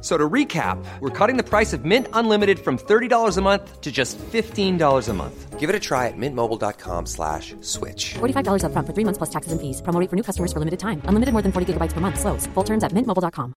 So to recap, we're cutting the price of Mint Unlimited from $30 a month to just $15 a month. Give it a try at mintmobile.com slash switch. $45 up front for three months plus taxes and fees. Promo rate for new customers for limited time. Unlimited more than 40 gigabytes per month. Slows. Full terms at mintmobile.com.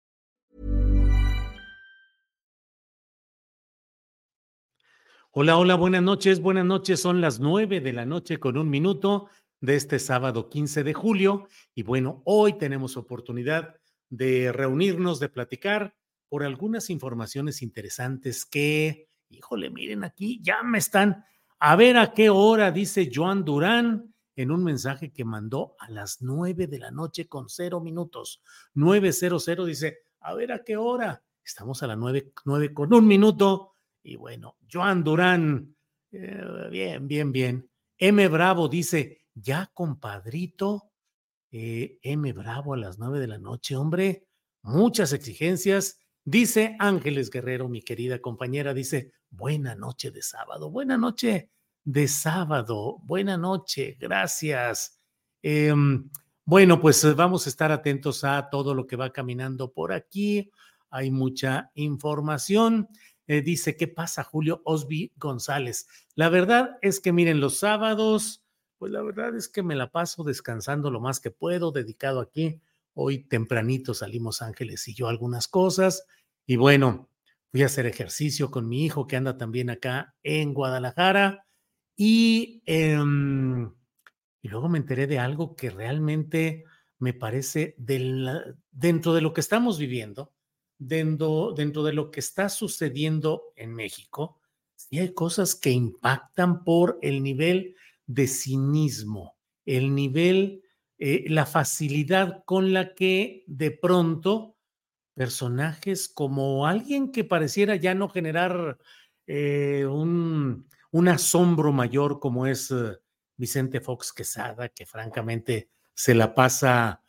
Hola, hola, buenas noches. Buenas noches. Son las nueve de la noche con un minuto de este sábado 15 de julio. Y bueno, hoy tenemos oportunidad de reunirnos, de platicar por algunas informaciones interesantes que, híjole, miren aquí, ya me están, a ver a qué hora, dice Joan Durán en un mensaje que mandó a las nueve de la noche con cero minutos. 900 dice, a ver a qué hora. Estamos a las nueve, nueve con un minuto. Y bueno, Joan Durán, eh, bien, bien, bien. M. Bravo dice, ya compadrito, eh, M. Bravo a las nueve de la noche, hombre, muchas exigencias Dice Ángeles Guerrero, mi querida compañera, dice, buena noche de sábado, buena noche de sábado, buena noche, gracias. Em, bueno, pues eh, vamos a estar atentos a todo lo que va caminando por aquí. Hay mucha información. Eh, dice, ¿qué pasa, Julio Osby González? La verdad es que miren, los sábados, pues la verdad es que me la paso descansando lo más que puedo, dedicado aquí. Hoy tempranito salimos Ángeles y yo algunas cosas. Y bueno, fui a hacer ejercicio con mi hijo que anda también acá en Guadalajara. Y, em, y luego me enteré de algo que realmente me parece dentro de lo que estamos viviendo, dentro, dentro de lo que está sucediendo en México, sí hay cosas que impactan por el nivel de cinismo, el nivel, eh, la facilidad con la que de pronto personajes como alguien que pareciera ya no generar eh, un, asombro mayor como es eh, Vicente Fox Quesada, que francamente se la pasa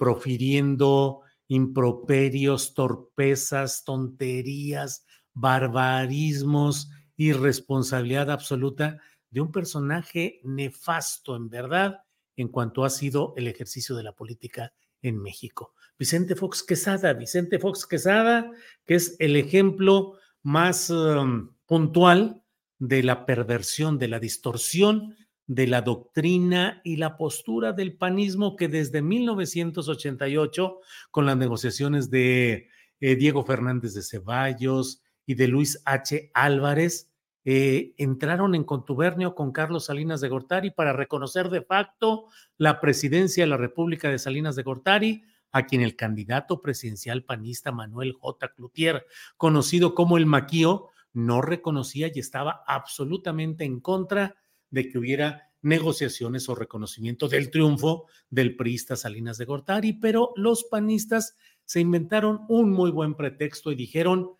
profiriendo improperios, torpezas, tonterías, barbarismos, irresponsabilidad absoluta de un personaje nefasto en verdad en cuanto ha sido el ejercicio de la política en México. Vicente Fox Quesada, Vicente Fox Quesada, que es el ejemplo más um, puntual de la perversión, de la distorsión de la doctrina y la postura del panismo que desde 1988, con las negociaciones de eh, Diego Fernández de Ceballos y de Luis H. Álvarez, eh, entraron en contubernio con Carlos Salinas de Gortari para reconocer de facto la presidencia de la República de Salinas de Gortari, a quien el candidato presidencial panista Manuel J. Cloutier, conocido como el Maquío, no reconocía y estaba absolutamente en contra de que hubiera negociaciones o reconocimiento del triunfo del priista Salinas de Gortari, pero los panistas se inventaron un muy buen pretexto y dijeron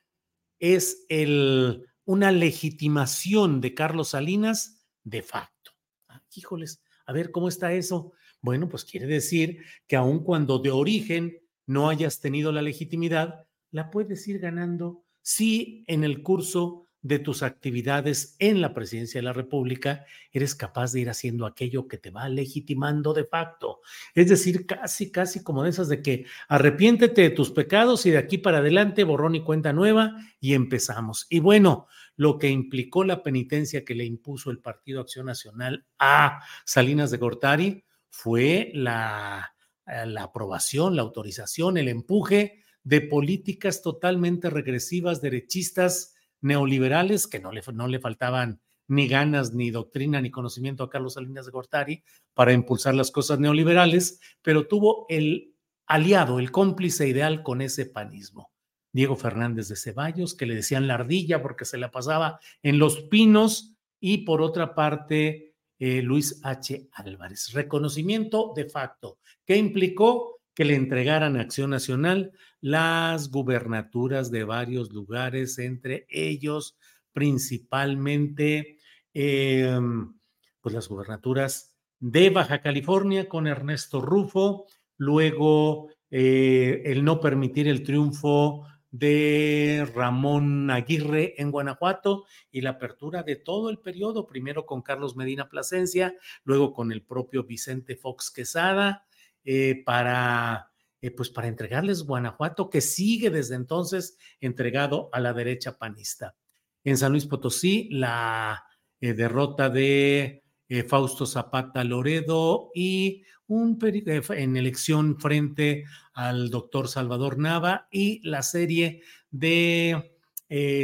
es el una legitimación de Carlos Salinas de facto. Ah, híjoles, a ver cómo está eso. Bueno, pues quiere decir que aun cuando de origen no hayas tenido la legitimidad, la puedes ir ganando si en el curso de tus actividades en la presidencia de la República, eres capaz de ir haciendo aquello que te va legitimando de facto. Es decir, casi, casi como de esas de que arrepiéntete de tus pecados y de aquí para adelante borrón y cuenta nueva y empezamos. Y bueno, lo que implicó la penitencia que le impuso el Partido Acción Nacional a Salinas de Gortari fue la, la aprobación, la autorización, el empuje de políticas totalmente regresivas, derechistas, neoliberales, que no le, no le faltaban ni ganas, ni doctrina, ni conocimiento a Carlos Salinas de Gortari para impulsar las cosas neoliberales, pero tuvo el aliado, el cómplice ideal con ese panismo. Diego Fernández de Ceballos, que le decían la ardilla porque se la pasaba en los pinos, y por otra parte, eh, Luis H. Álvarez. Reconocimiento de facto, que implicó que le entregaran a Acción Nacional las gubernaturas de varios lugares, entre ellos principalmente em, pues las gubernaturas de Baja California con Ernesto Rufo, luego eh, el no permitir el triunfo de Ramón Aguirre en Guanajuato y la apertura de todo el periodo, primero con Carlos Medina Plasencia, luego con el propio Vicente Fox Quesada, eh, para, eh, pues para entregarles Guanajuato, que sigue desde entonces entregado a la derecha panista. En San Luis Potosí, la eh, derrota de Fausto Zapata Loredo y un en elección frente al doctor Salvador Nava y la serie de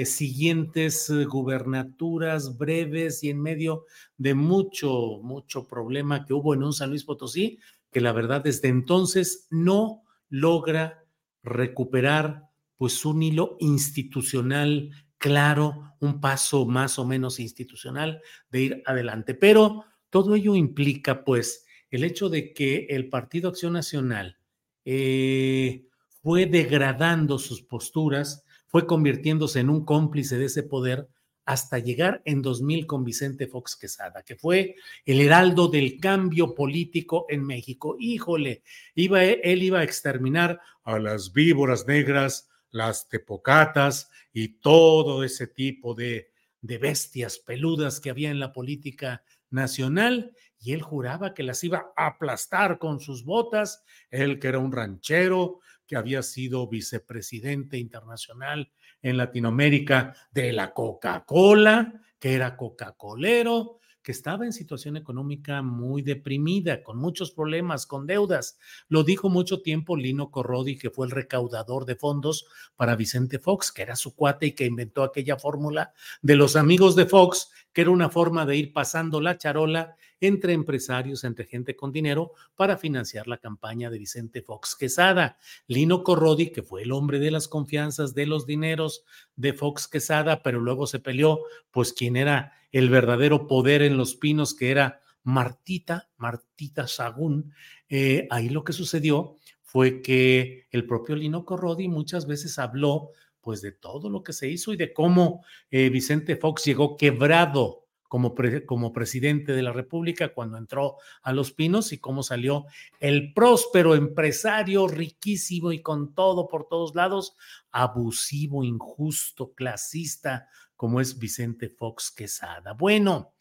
siguientes gubernaturas breves y en medio de mucho, mucho problema que hubo en un San Luis Potosí, que la verdad desde entonces no logra recuperar pues un hilo institucional claro, un paso más o menos institucional de ir adelante. Pero todo ello implica pues el hecho de que el Partido Acción Nacional eh, fue degradando sus posturas, fue convirtiéndose en un cómplice de ese poder hasta llegar en 2000 con Vicente Fox Quesada, que fue el heraldo del cambio político en México. Híjole, iba, él iba a exterminar a las víboras negras, las tepocatas y todo ese tipo de, de bestias peludas que había en la política nacional y él juraba que las iba a aplastar con sus botas, él que era un ranchero, que había sido vicepresidente internacional en Latinoamérica de la Coca-Cola, que era Coca-Colero, que estaba en situación económica muy deprimida, con muchos problemas, con deudas. Lo dijo mucho tiempo Lino Corrodi, que fue el recaudador de fondos para Vicente Fox, que era su cuate y que inventó aquella fórmula de los amigos de Fox, que era una forma de ir pasando la charola entre empresarios, entre gente con dinero, para financiar la campaña de Vicente Fox Quesada. Lino Corrodi, que fue el hombre de las confianzas, de los dineros de Fox Quesada, pero luego se peleó, pues quien era el verdadero poder en Los Pinos, que era Martita, Martita Sagún. Eh, ahí lo que sucedió fue que el propio Lino Corrodi muchas veces habló pues de todo lo que se hizo y de cómo eh, Vicente Fox llegó quebrado como, como presidente de la República cuando entró a Los Pinos y cómo salió el próspero empresario riquísimo y con todo por todos lados, abusivo, injusto, clasista, como es Vicente Fox Quesada. Bueno,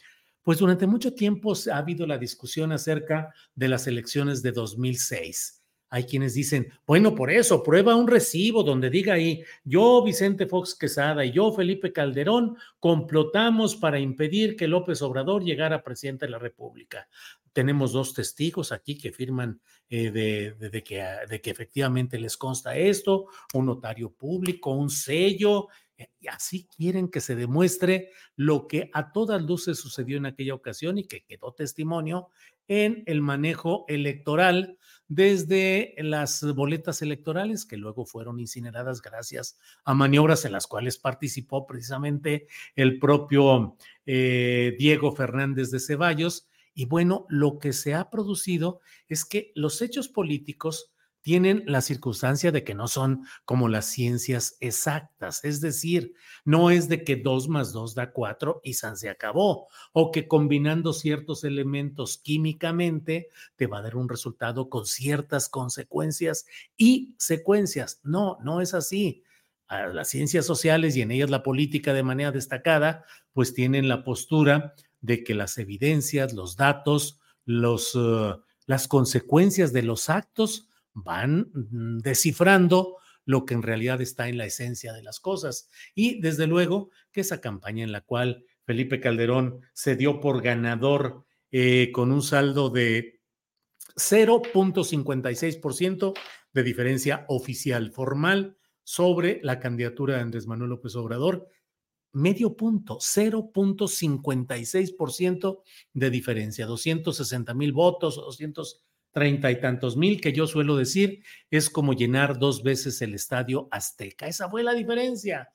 pues durante mucho tiempo ha habido la discusión acerca de las elecciones de 2006 hay quienes dicen, bueno, por eso, prueba un recibo donde diga ahí, yo, Vicente Fox Quesada y yo, Felipe Calderón, complotamos para impedir que López Obrador llegara presidente de la República. Tenemos dos testigos aquí que firman eh, de, que, de que efectivamente les consta esto, un notario público, un sello, eh, y así quieren que se demuestre lo que a todas luces sucedió en aquella ocasión y que quedó testimonio en el manejo electoral desde las boletas electorales que luego fueron incineradas gracias a maniobras en las cuales participó precisamente el propio eh, Diego Fernández de Ceballos. Y bueno, lo que se ha producido es que los hechos políticos tienen la circunstancia de que no son como las ciencias exactas, es decir, no es de que dos más dos da cuatro y San se acabó, o que combinando ciertos elementos químicamente te va a dar un resultado con ciertas consecuencias y secuencias. No, no es así. las ciencias sociales y en ellas la política de manera destacada, pues tienen la postura de que las evidencias, los datos, los, eh, las consecuencias de los actos van mm, descifrando lo que en realidad está en la esencia de las cosas. Y desde luego que esa campaña en la cual Felipe Calderón se dio por ganador eh, con un saldo de 0.56% de diferencia oficial, formal, sobre la candidatura de Andrés Manuel López Obrador. Medio punto, 0.56% de diferencia, 260 mil votos, 230 y tantos mil, que yo suelo decir, es como llenar dos veces el estadio Azteca. Esa fue la diferencia.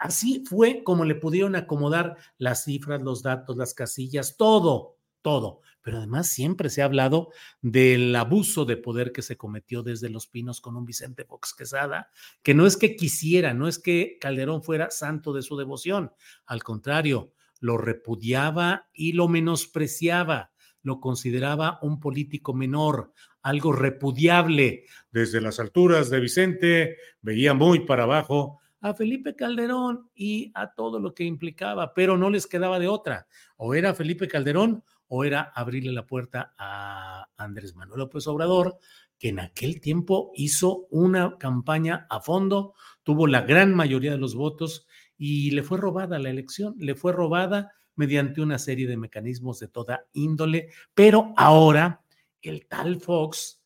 Así fue como le pudieron acomodar las cifras, los datos, las casillas, todo, todo. Pero además siempre se ha hablado del abuso de poder que se cometió desde Los Pinos con un Vicente Fox Quesada, que no es que quisiera, no es que Calderón fuera santo de su devoción, al contrario, lo repudiaba y lo menospreciaba, lo consideraba un político menor, algo repudiable. Desde las alturas de Vicente veía muy para abajo a Felipe Calderón y a todo lo que implicaba, pero no les quedaba de otra. O era Felipe Calderón o era abrirle la puerta a Andrés Manuel López Obrador, que en aquel tiempo hizo una campaña a fondo, tuvo la gran mayoría de los votos y le fue robada la elección, le fue robada mediante una serie de mecanismos de toda índole, pero ahora el tal Fox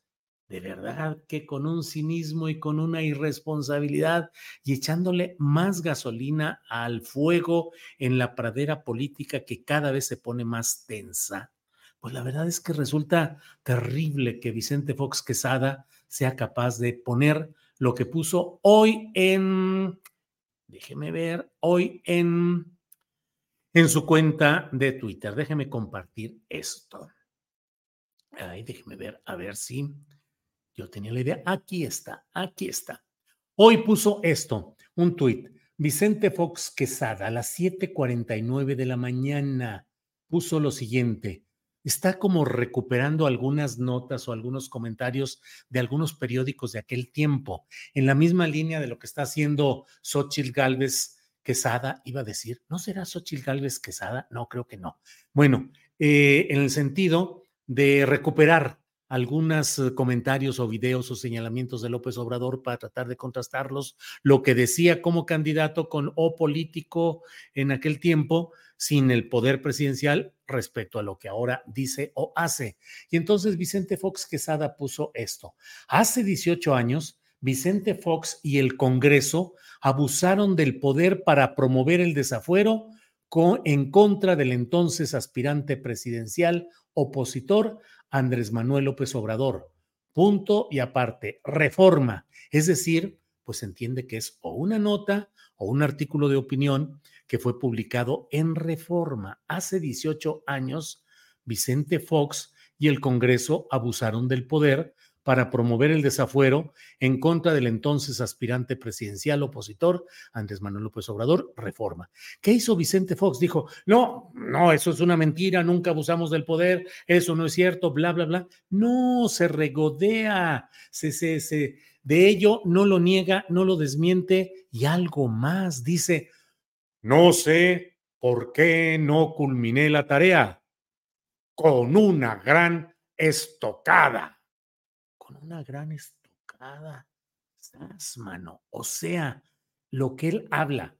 de verdad que con un cinismo y con una irresponsabilidad y echándole más gasolina al fuego en la pradera política que cada vez se pone más tensa, pues la verdad es que resulta terrible que Vicente Fox Quesada sea capaz de poner lo que puso hoy en, déjeme ver, hoy en, en su cuenta de Twitter. Déjeme compartir esto. Ay, déjeme ver, a ver si yo tenía la idea, aquí está, aquí está. Hoy puso esto, un tuit. Vicente Fox Quesada a las 7:49 de la mañana puso lo siguiente. Está como recuperando algunas notas o algunos comentarios de algunos periódicos de aquel tiempo, en la misma línea de lo que está haciendo Xochitl Galvez Quesada, iba a decir, ¿no será Xochitl Galvez Quesada? No, creo que no. Bueno, eh, en el sentido de recuperar algunos eh, comentarios o videos o señalamientos de López Obrador para tratar de contrastarlos, lo que decía como candidato con o político en aquel tiempo, sin el poder presidencial respecto a lo que ahora dice o hace. Y entonces Vicente Fox Quesada puso esto. Hace 18 años, Vicente Fox y el Congreso abusaron del poder para promover el desafuero en contra del entonces aspirante presidencial opositor Andrés Manuel López Obrador. Punto y aparte, reforma. Es decir, pues entiende que es o una nota o un artículo de opinión que fue publicado en reforma. Hace 18 años, Vicente Fox y el Congreso abusaron del poder para promover el desafuero en contra del entonces aspirante presidencial opositor, Andrés Manuel López Obrador, reforma. ¿Qué hizo Vicente Fox? Dijo, no, no, eso es una mentira, nunca abusamos del poder, eso no es cierto, bla, bla, bla. No, se regodea, se, se, se, de ello no lo niega, no lo desmiente y algo más, dice, no sé por qué no culminé la tarea con una gran estocada una gran estocada. mano. O sea, lo que él habla,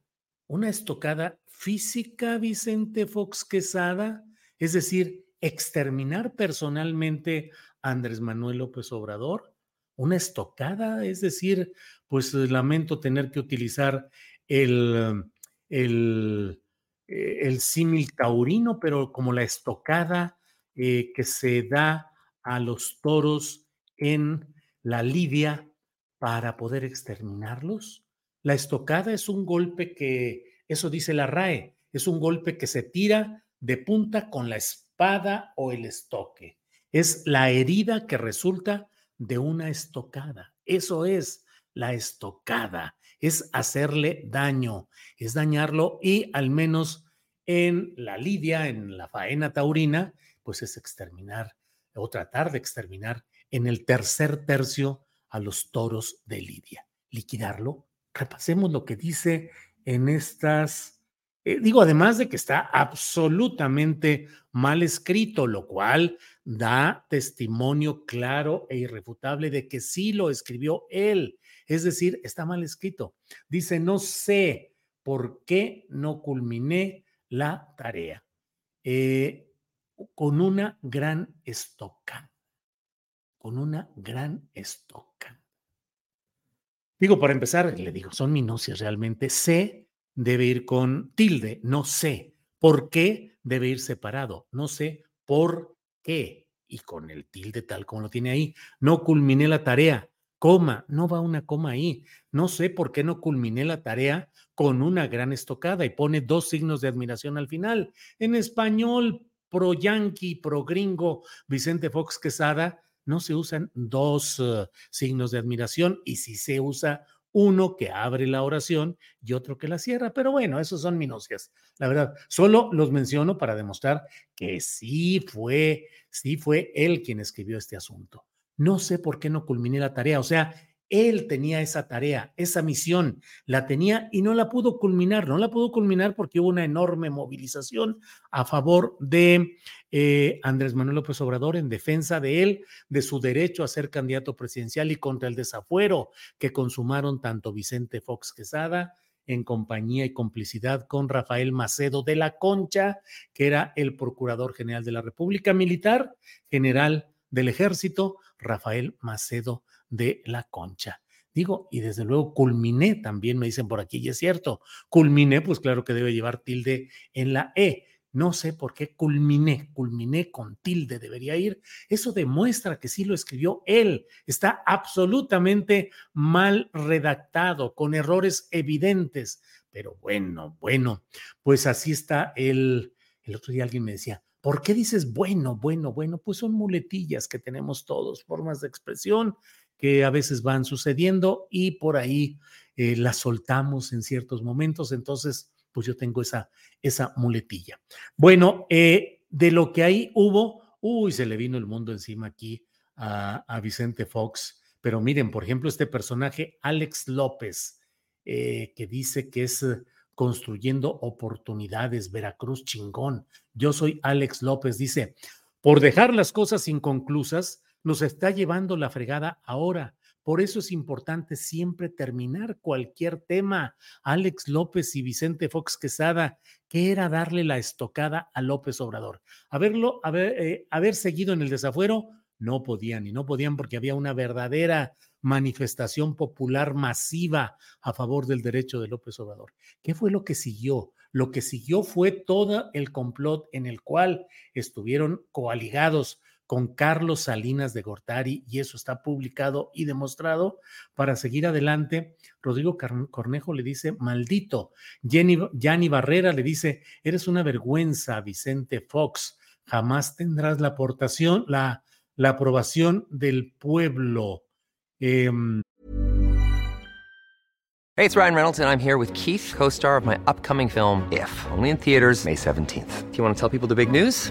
una estocada física, Vicente Fox Quesada, es decir, exterminar personalmente a Andrés Manuel López Obrador, una estocada, es decir, pues lamento tener que utilizar el, el, el símil taurino, pero como la estocada eh, que se da a los toros en la lidia para poder exterminarlos? La estocada es un golpe que, eso dice la RAE, es un golpe que se tira de punta con la espada o el estoque. Es la herida que resulta de una estocada. Eso es la estocada, es hacerle daño, es dañarlo y al menos en la lidia, en la faena taurina, pues es exterminar o tratar de exterminar en el tercer tercio a los toros de Lidia. Liquidarlo. Repasemos lo que dice en estas, eh, digo, además de que está absolutamente mal escrito, lo cual da testimonio claro e irrefutable de que sí lo escribió él. Es decir, está mal escrito. Dice, no sé por qué no culminé la tarea. Eh, con una gran estocada con una gran estoca. Digo, para empezar, le digo, son minucias realmente. C debe ir con tilde, no sé. ¿Por qué debe ir separado? No sé por qué. Y con el tilde tal como lo tiene ahí. No culminé la tarea. Coma, no va una coma ahí. No sé por qué no culminé la tarea con una gran estocada y pone dos signos de admiración al final. En español, pro yanqui, pro gringo, Vicente Fox Quesada, no se usan dos uh, signos de admiración y si se usa uno que abre la oración y otro que la cierra. Pero bueno, esos son minucias. La verdad, solo los menciono para demostrar que sí fue, sí fue él quien escribió este asunto. No sé por qué no culminé la tarea. O sea, él tenía esa tarea, esa misión, la tenía y no la pudo culminar. No la pudo culminar porque hubo una enorme movilización a favor de eh, Andrés Manuel López Obrador en defensa de él, de su derecho a ser candidato presidencial y contra el desafuero que consumaron tanto Vicente Fox Quesada en compañía y complicidad con Rafael Macedo de la Concha, que era el Procurador General de la República Militar, general del Ejército, Rafael Macedo de la concha. Digo, y desde luego culminé, también me dicen por aquí, y es cierto, culminé, pues claro que debe llevar tilde en la E. No sé por qué culminé, culminé con tilde, debería ir. Eso demuestra que sí lo escribió él. Está absolutamente mal redactado, con errores evidentes. Pero bueno, bueno, pues así está el... El otro día alguien me decía, ¿por qué dices bueno, bueno, bueno? Pues son muletillas que tenemos todos, formas de expresión que a veces van sucediendo y por ahí eh, las soltamos en ciertos momentos. Entonces, pues yo tengo esa, esa muletilla. Bueno, eh, de lo que ahí hubo, uy, se le vino el mundo encima aquí a, Vicente Fox. Pero miren, por ejemplo, este personaje, Alex López, eh, que dice que es construyendo oportunidades, Veracruz chingón. Yo soy Alex López, dice, por dejar las cosas inconclusas, nos está llevando la fregada ahora. Por eso es importante siempre terminar cualquier tema. Alex López y Vicente Fox Quesada, que era darle la estocada a López Obrador. Haberlo, haber, eh, haber seguido en el desafuero, no podían y no podían porque había una verdadera manifestación popular masiva a favor del derecho de López Obrador. ¿Qué fue lo que siguió? Lo que siguió fue todo el complot en el cual estuvieron coaligados con Carlos Salinas de Gortari y eso está publicado y demostrado. Para seguir adelante, Rodrigo Cornejo le dice, maldito. Jenny, Gianni Barrera le dice, eres una vergüenza, Vicente Fox. Jamás tendrás la aportación, la, aprobación del pueblo. Eh, Hey, it's Ryan Reynolds, and I'm here with Keith, co star of my upcoming film, If, only in theaters, May 17th. Do you want to tell people the big news?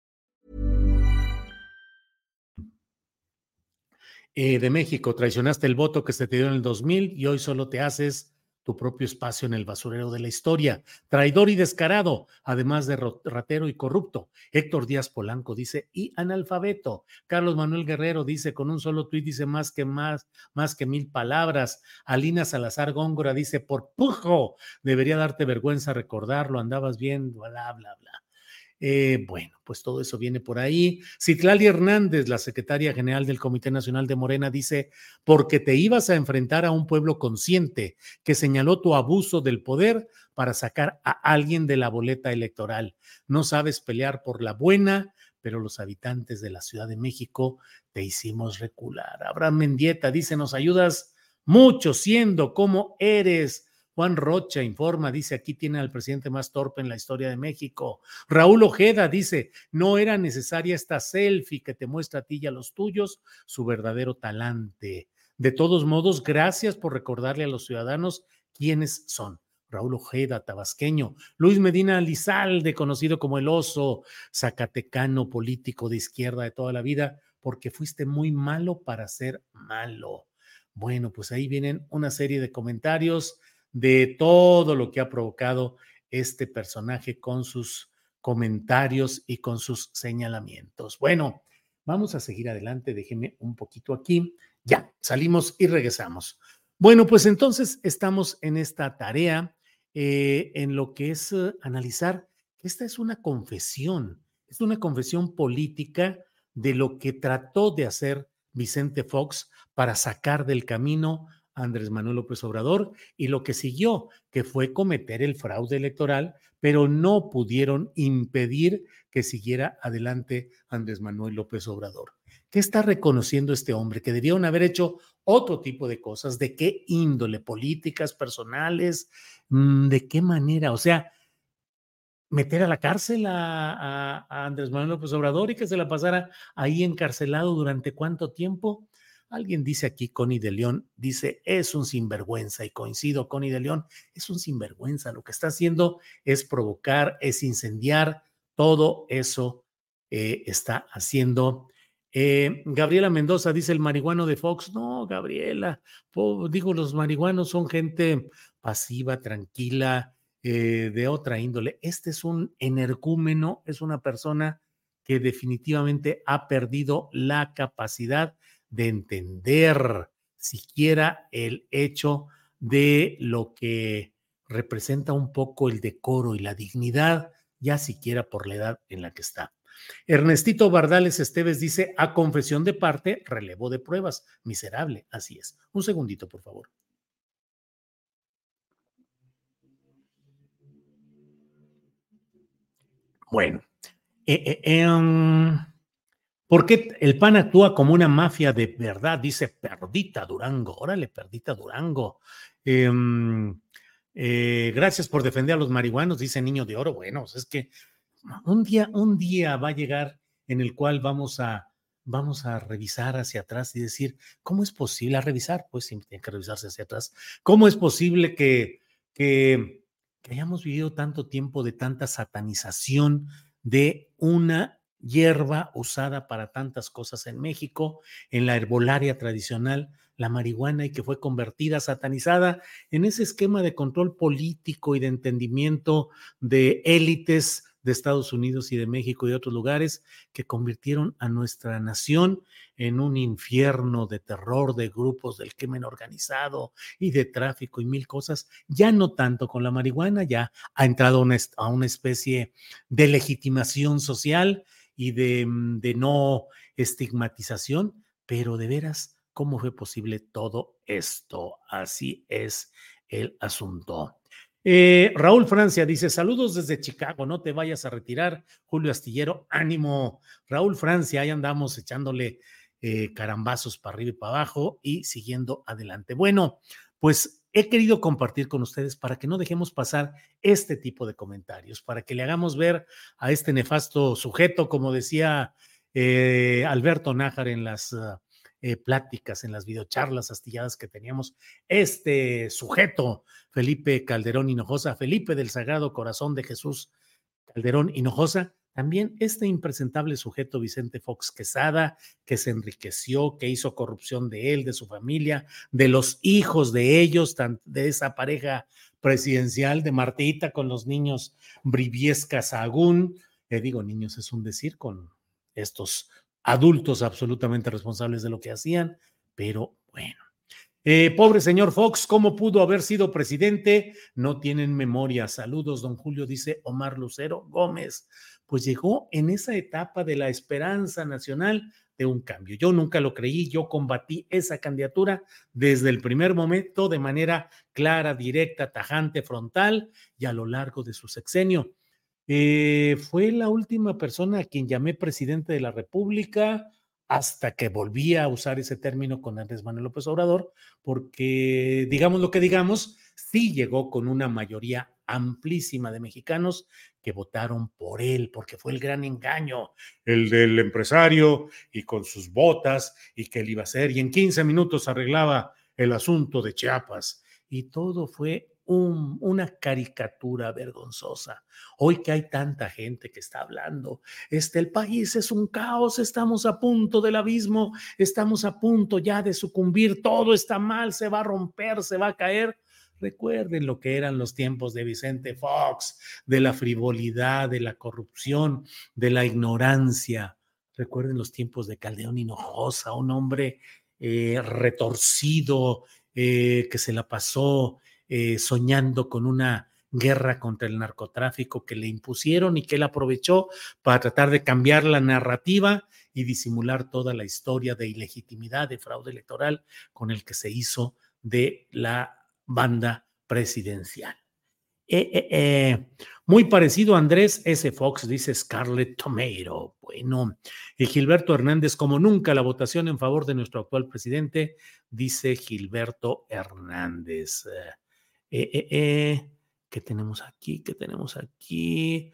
Eh, de México. Traicionaste el voto que se te dio en el 2000 y hoy solo te haces tu propio espacio en el basurero de la historia. Traidor y descarado, además de ratero y corrupto. Héctor Díaz Polanco dice, y analfabeto. Carlos Manuel Guerrero dice, con un solo tuit dice más que más, más que mil palabras. Alina Salazar Góngora dice, por pujo, debería darte vergüenza recordarlo, andabas bien, bla, bla, bla. Eh, bueno, pues todo eso viene por ahí. Citlali Hernández, la secretaria general del Comité Nacional de Morena, dice, porque te ibas a enfrentar a un pueblo consciente que señaló tu abuso del poder para sacar a alguien de la boleta electoral. No sabes pelear por la buena, pero los habitantes de la Ciudad de México te hicimos recular. Abraham Mendieta dice, nos ayudas mucho siendo como eres Juan Rocha informa, dice, aquí tiene al presidente más torpe en la historia de México. Raúl Ojeda dice, no era necesaria esta selfie que te muestra a ti y a los tuyos su verdadero talante. De todos modos, gracias por recordarle a los ciudadanos quiénes son. Raúl Ojeda, tabasqueño, Luis Medina Lizalde, conocido como el oso, zacatecano político de izquierda de toda la vida, porque fuiste muy malo para ser malo. Bueno, pues ahí vienen una serie de comentarios de todo lo que ha provocado este personaje con sus comentarios y con sus señalamientos. Bueno, vamos a seguir adelante. Déjenme un poquito aquí. Ya, salimos y regresamos. Bueno, pues entonces estamos en esta tarea, eh, en lo que es eh, analizar esta es una confesión, es una confesión política de lo que trató de hacer Vicente Fox para sacar del camino Andrés Manuel López Obrador y lo que siguió, que fue cometer el fraude electoral, pero no pudieron impedir que siguiera adelante Andrés Manuel López Obrador. ¿Qué está reconociendo este hombre? Que debieron haber hecho otro tipo de cosas. ¿De qué índole? ¿Políticas, personales? Mm, ¿De qué manera? O sea, meter a la cárcel a, Andrés Manuel López Obrador y que se la pasara ahí encarcelado durante cuánto tiempo. Alguien dice aquí, Connie de León, dice, es un sinvergüenza y coincido, Connie de León, es un sinvergüenza. Lo que está haciendo es provocar, es incendiar, todo eso eh, está haciendo. Eh, Gabriela Mendoza dice el marihuano de Fox. No, Gabriela, digo, los marihuanos son gente pasiva, tranquila, eh, de otra índole. Este es un energúmeno, es una persona que definitivamente ha perdido la capacidad de entender siquiera el hecho de lo que representa un poco el decoro y la dignidad, ya siquiera por la edad en la que está. Ernestito Bardales Esteves dice, a confesión de parte, relevo de pruebas. Miserable, así es. Un segundito, por favor. Bueno, eh, eh, em, ¿por qué el PAN actúa como una mafia de verdad? Dice Perdita Durango. Órale, Perdita Durango. Em, eh, gracias por defender a los marihuanos, dice Niño de Oro. Bueno, pues es que un día, un día va a llegar en el cual vamos a, vamos a revisar hacia atrás y decir, ¿cómo es posible a revisar? Pues siempre tiene que revisarse hacia atrás. ¿Cómo es posible que que hayamos vivido tanto tiempo de tanta satanización de una hierba usada para tantas cosas en México, en la herbolaria tradicional, la marihuana, y que fue convertida, satanizada en ese esquema de control político y de entendimiento de élites de Estados Unidos y de México y otros lugares que convirtieron a nuestra nación en un infierno de terror, de grupos del crimen organizado y de tráfico y mil cosas, ya no tanto con la marihuana, ya ha entrado a una especie de legitimación social y de, mm, de no estigmatización, pero de veras, ¿cómo fue posible todo esto? Así es el asunto. Eh, Raúl Francia dice: Saludos desde Chicago, no te vayas a retirar. Julio Astillero, ánimo. Raúl Francia, ahí andamos echándole eh, carambazos para arriba y para abajo y siguiendo adelante. Bueno, pues he querido compartir con ustedes para que no dejemos pasar este tipo de comentarios, para que le hagamos ver a este nefasto sujeto, como decía eh, Alberto Nájar en las. Ah, eh, pláticas, en las videocharlas astilladas que teníamos, este sujeto, Felipe Calderón Hinojosa, Felipe del Sagrado Corazón de Jesús Calderón Hinojosa, también este impresentable sujeto Vicente Fox Quesada, que se enriqueció, que hizo corrupción de él, de su familia, de los hijos de ellos, de esa pareja presidencial de Martita con los niños Briviesca Sagún, eh, digo niños es un decir, con estos adultos absolutamente responsables de lo que hacían, pero bueno. Eh, pobre señor Fox, ¿cómo pudo haber sido presidente? No tienen memoria. Saludos, don Julio, dice Omar Lucero Gómez. Pues llegó en esa etapa de la esperanza nacional de un cambio. Yo nunca lo creí, yo combatí esa candidatura desde el primer momento de manera clara, directa, tajante, frontal y a lo largo de su sexenio. Eh, fue la última persona a quien llamé presidente de la República hasta que volví a usar ese término con Andrés Manuel López Obrador, porque digamos lo que digamos, sí llegó con una mayoría amplísima de mexicanos que votaron por él, porque fue el gran engaño, el del empresario y con sus botas y que él iba a hacer, y en 15 minutos arreglaba el asunto de Chiapas. Y todo fue una caricatura vergonzosa. Hoy que hay tanta gente que está hablando, este, el país es un caos, estamos a punto del abismo, estamos a punto ya de sucumbir, todo está mal, se va a romper, se va a caer. Recuerden lo que eran los tiempos de Vicente Fox, de la frivolidad, de la corrupción, de la ignorancia. Recuerden los tiempos de Caldeón Hinojosa, un hombre eh, retorcido eh, que se la pasó eh, soñando con una guerra contra el narcotráfico que le impusieron y que él aprovechó para tratar de cambiar la narrativa y disimular toda la historia de ilegitimidad, de fraude electoral con el que se hizo de la banda presidencial. Eh, eh, muy parecido a Andrés S. Fox, dice Scarlett Tomato. Bueno, y Gilberto Hernández, como nunca, la votación en favor de nuestro actual presidente, dice Gilberto Hernández. ¿Qué tenemos aquí? ¿Qué tenemos aquí?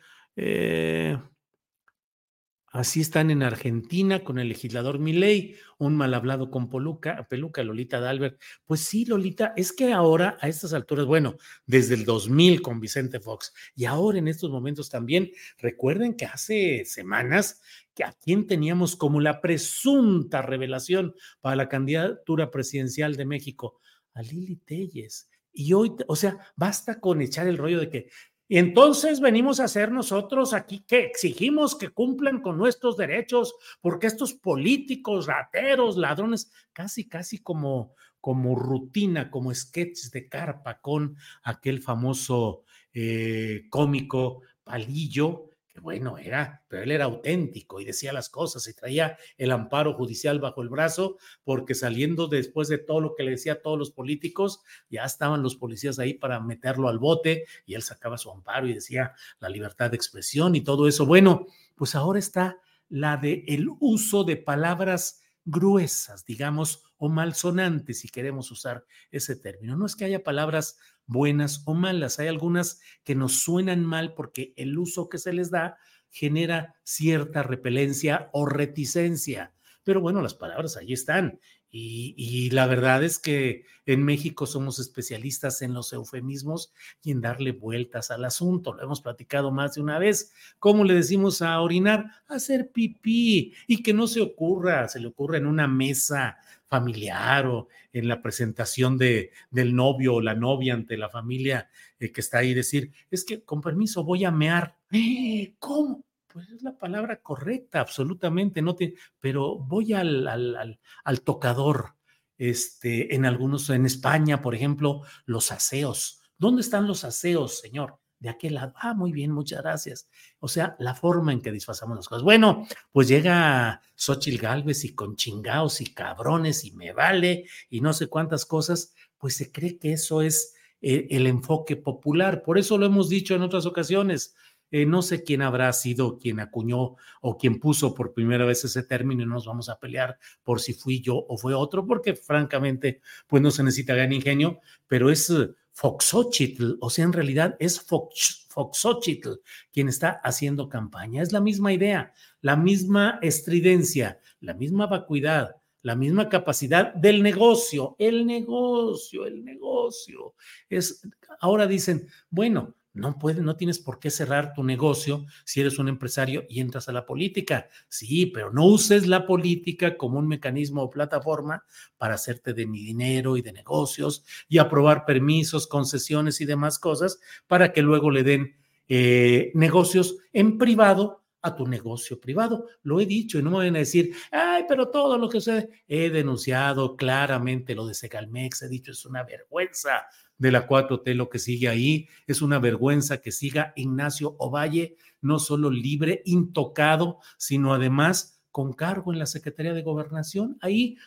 Así están en Argentina con el legislador Milei, un mal hablado con Poluca, Peluca, Lolita Dalbert. Pues sí, Lolita, es que ahora a estas alturas, bueno, desde el 2000 con Vicente Fox y ahora en estos momentos también, recuerden que hace semanas que a quien teníamos como la presunta revelación para la candidatura presidencial de México, a Lili Telles. Y hoy, o sea, basta con echar el rollo de que entonces venimos a hacer nosotros aquí que exigimos que cumplan con nuestros derechos, porque estos políticos, rateros, ladrones, casi, casi como, como rutina, como sketches de carpa con aquel famoso eh, cómico Palillo, bueno, era, pero él era auténtico y decía las cosas y traía el amparo judicial bajo el brazo, porque saliendo después de todo lo que le decía a todos los políticos, ya estaban los policías ahí para meterlo al bote y él sacaba su amparo y decía la libertad de expresión y todo eso. Bueno, pues ahora está la de el uso de palabras gruesas, digamos, o malsonantes, si queremos usar ese término. No es que haya palabras buenas o malas. Hay algunas que nos suenan mal porque el uso que se les da genera cierta repelencia o reticencia. Pero bueno, las palabras ahí están. Y, la verdad es que en México somos especialistas en los eufemismos y en darle vueltas al asunto. Lo hemos platicado más de una vez. ¿Cómo le decimos a orinar? Hacer pipí. Y que no se ocurra, se le ocurra en una mesa familiar o en la presentación de, del novio o la novia ante la familia eh, que está ahí, decir, es que con permiso voy a mear. ¡Eh! ¿Cómo? Pues es la palabra correcta, absolutamente, no te, pero voy al, al, al, tocador. Este, en algunos, en España, por ejemplo, los aseos. ¿Dónde están los aseos, señor? De aquel lado. Ah, muy bien, muchas gracias. O sea, la forma en que disfrazamos las cosas. Bueno, pues llega Xochitl Galvez y con chingaos y cabrones y me vale y no sé cuántas cosas, pues se cree que eso es eh, el enfoque popular. Por eso lo hemos dicho en otras ocasiones. Eh, no sé quién habrá sido quien acuñó o quien puso por primera vez ese término y no nos vamos a pelear por si fui yo o fue otro, porque francamente, pues no se necesita gran ingenio, pero es Foxochitl, o sea, en realidad es Fox, Foxochitl quien está haciendo campaña. Es la misma idea, la misma estridencia, la misma vacuidad, la misma capacidad del negocio, el negocio, el negocio. Es, ahora dicen, bueno, no puedes, no tienes por qué cerrar tu negocio si eres un empresario y entras a la política. Sí, pero no uses la política como un mecanismo o plataforma para hacerte de mi dinero y de negocios y aprobar permisos, concesiones y demás cosas para que luego le den eh, negocios en privado a tu negocio privado. Lo he dicho y no me van a decir, ay, pero todo lo que sé, he denunciado claramente lo de Segalmex, he dicho, es una vergüenza de la 4T lo que sigue ahí. Es una vergüenza que siga Ignacio Ovalle, no solo libre, intocado, sino además con cargo en la Secretaría de Gobernación, ahí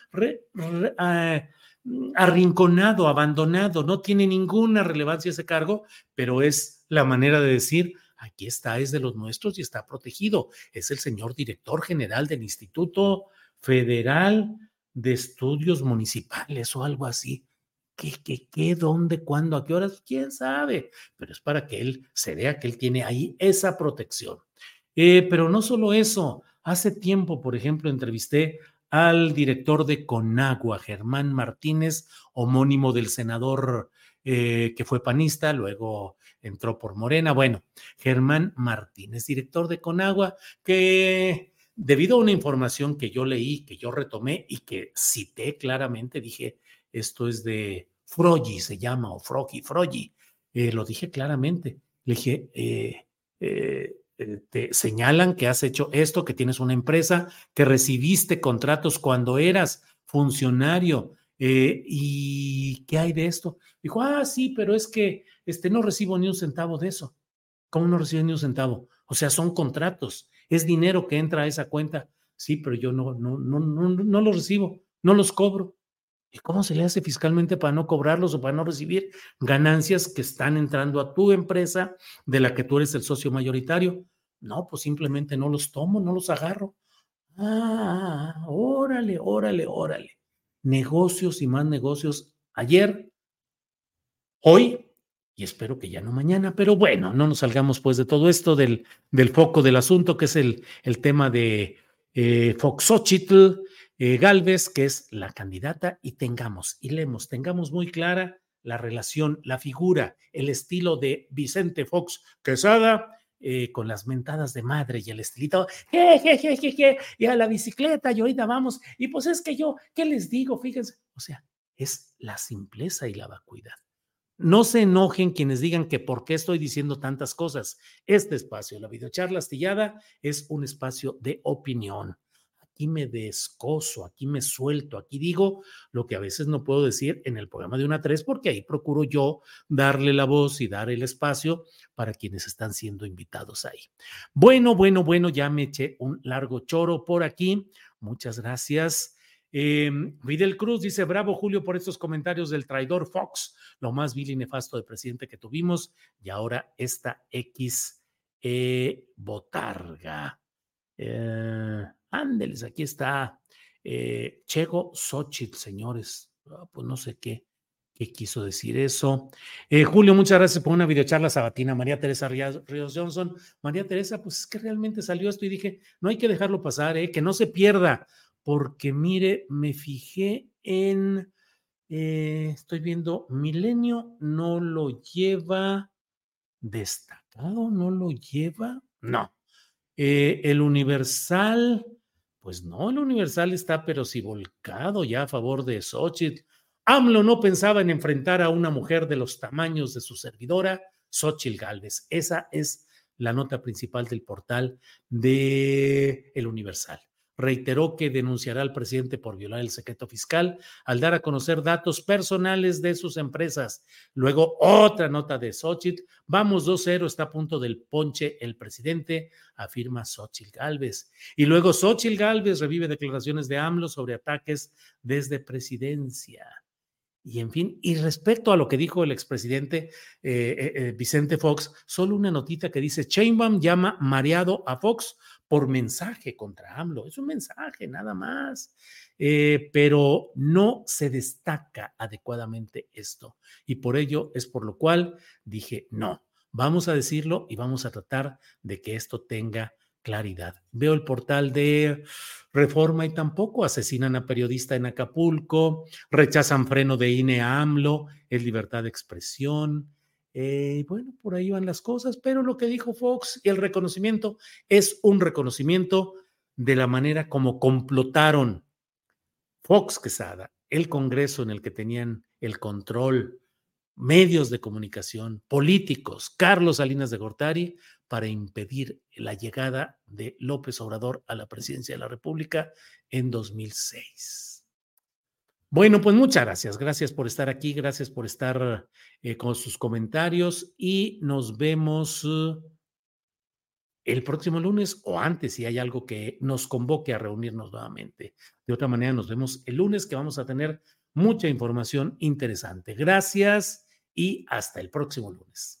ah, arrinconado, abandonado, no tiene ninguna relevancia ese cargo, pero es la manera de decir, aquí está, es de los nuestros y está protegido. Es el señor director general del Instituto Federal de Estudios Municipales o algo así ¿Qué, qué, qué, dónde, cuándo, a qué horas? ¿Quién sabe? Pero es para que él se vea que él tiene ahí esa protección. Eh, pero no solo eso, hace tiempo, por ejemplo, entrevisté al director de Conagua, Germán Martínez, homónimo del senador eh, que fue panista, luego entró por Morena. Bueno, Germán Martínez, director de Conagua, que debido a una información que yo leí, que yo retomé y que cité claramente, dije, esto es de Frogi, se llama, o Frogi, Frogi, eh, lo dije claramente. Le dije, eh, te señalan que has hecho esto, que tienes una empresa, que recibiste contratos cuando eras funcionario. Eh, ¿Y qué hay de esto? Dijo, ah, sí, pero es que este, no recibo ni un centavo de eso. ¿Cómo no recibo ni un centavo? O sea, son contratos, es dinero que entra a esa cuenta. Sí, pero yo no, no, no, no, no los recibo, no los cobro. ¿Y cómo se le hace fiscalmente para no cobrarlos o para no recibir ganancias que están entrando a tu empresa de la que tú eres el socio mayoritario? No, pues simplemente no los tomo, no los agarro. Ah, órale, órale, órale. Negocios y más negocios ayer, hoy y espero que ya no mañana, pero bueno, no nos salgamos pues de todo esto del, del foco del asunto, que es el, el tema de eh, Foxochitl eh, Galvez, que es la candidata, y tengamos, y leemos, tengamos muy clara la relación, la figura, el estilo de Vicente Fox Quesada eh, con las mentadas de madre y el estilito, je, je, je, y a la bicicleta, y ahorita vamos, y pues es que yo, ¿qué les digo? Fíjense, o sea, es la simpleza y la vacuidad. No se enojen quienes digan que por qué estoy diciendo tantas cosas. Este espacio, la videocharla astillada, es un espacio de opinión aquí me descoso, aquí me suelto, aquí digo lo que a veces no puedo decir en el programa de una tres, porque ahí procuro yo darle la voz y dar el espacio para quienes están siendo invitados ahí. Bueno, bueno, bueno, ya me eché un largo choro por aquí. Muchas gracias. Eh, Cruz dice, bravo Julio por estos comentarios del traidor Fox, lo más vil y nefasto de presidente que tuvimos, y ahora esta X eh, Botarga. Eh, Ándeles, aquí está eh, Chego Xochitl, señores. Ah, pues no sé qué, qué quiso decir eso. Eh, Julio, muchas gracias por una videocharla sabatina. María Teresa Ríos Johnson. María Teresa, pues es que realmente salió esto y dije, no hay que dejarlo pasar, eh, que no se pierda, porque mire, me fijé en, eh, estoy viendo, Milenio no lo lleva destacado, no lo lleva, no. El Universal, pues no, el Universal está pero si volcado ya a favor de Xochitl. AMLO no pensaba en enfrentar a una mujer de los tamaños de su servidora, Xochitl Galvez. Esa es la nota principal del portal de El Universal reiteró que denunciará al presidente por violar el secreto fiscal al dar a conocer datos personales de sus empresas. Luego, otra nota de Xochitl. Vamos 2-0, está a punto del ponche el presidente, afirma Xochitl Galvez. Y luego Xochitl Galvez revive declaraciones de AMLO sobre ataques desde presidencia. Y en fin, y respecto a lo que dijo el expresidente eh, eh, eh, Vicente Fox, solo una notita que dice, Chainbaum llama mareado a Fox por mensaje contra AMLO. Es un mensaje nada más, pero no se destaca adecuadamente esto. Y por ello es por lo cual dije, no, vamos a decirlo y vamos a tratar de que esto tenga claridad. Veo el portal de Reforma y tampoco asesinan a periodista en Acapulco, rechazan freno de INE a AMLO, es libertad de expresión. Eh, bueno, por ahí van las cosas, pero lo que dijo Fox y el reconocimiento es un reconocimiento de la manera como complotaron Fox Quesada, el Congreso en el que tenían el control, medios de comunicación, políticos, Carlos Salinas de Gortari, para impedir la llegada de López Obrador a la presidencia de la República en 2006. Bueno, pues muchas gracias. Gracias por estar aquí, gracias por estar eh, con sus comentarios y nos vemos uh, el próximo lunes o antes si hay algo que nos convoque a reunirnos nuevamente. De otra manera, nos vemos el lunes que vamos a tener mucha información interesante. Gracias y hasta el próximo lunes.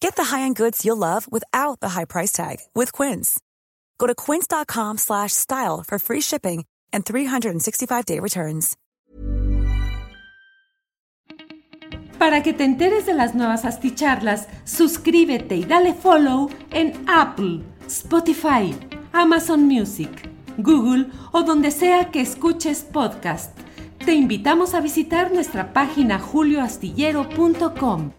Get the high-end goods you'll love without the high price tag with Quince. Go to quince.com slash style for free shipping and 365-day returns. Para que te enteres de las nuevas asticharlas, suscríbete y dale follow en Apple, Spotify, Amazon Music, Google o donde sea que escuches podcast. Te invitamos a visitar nuestra página julioastillero.com.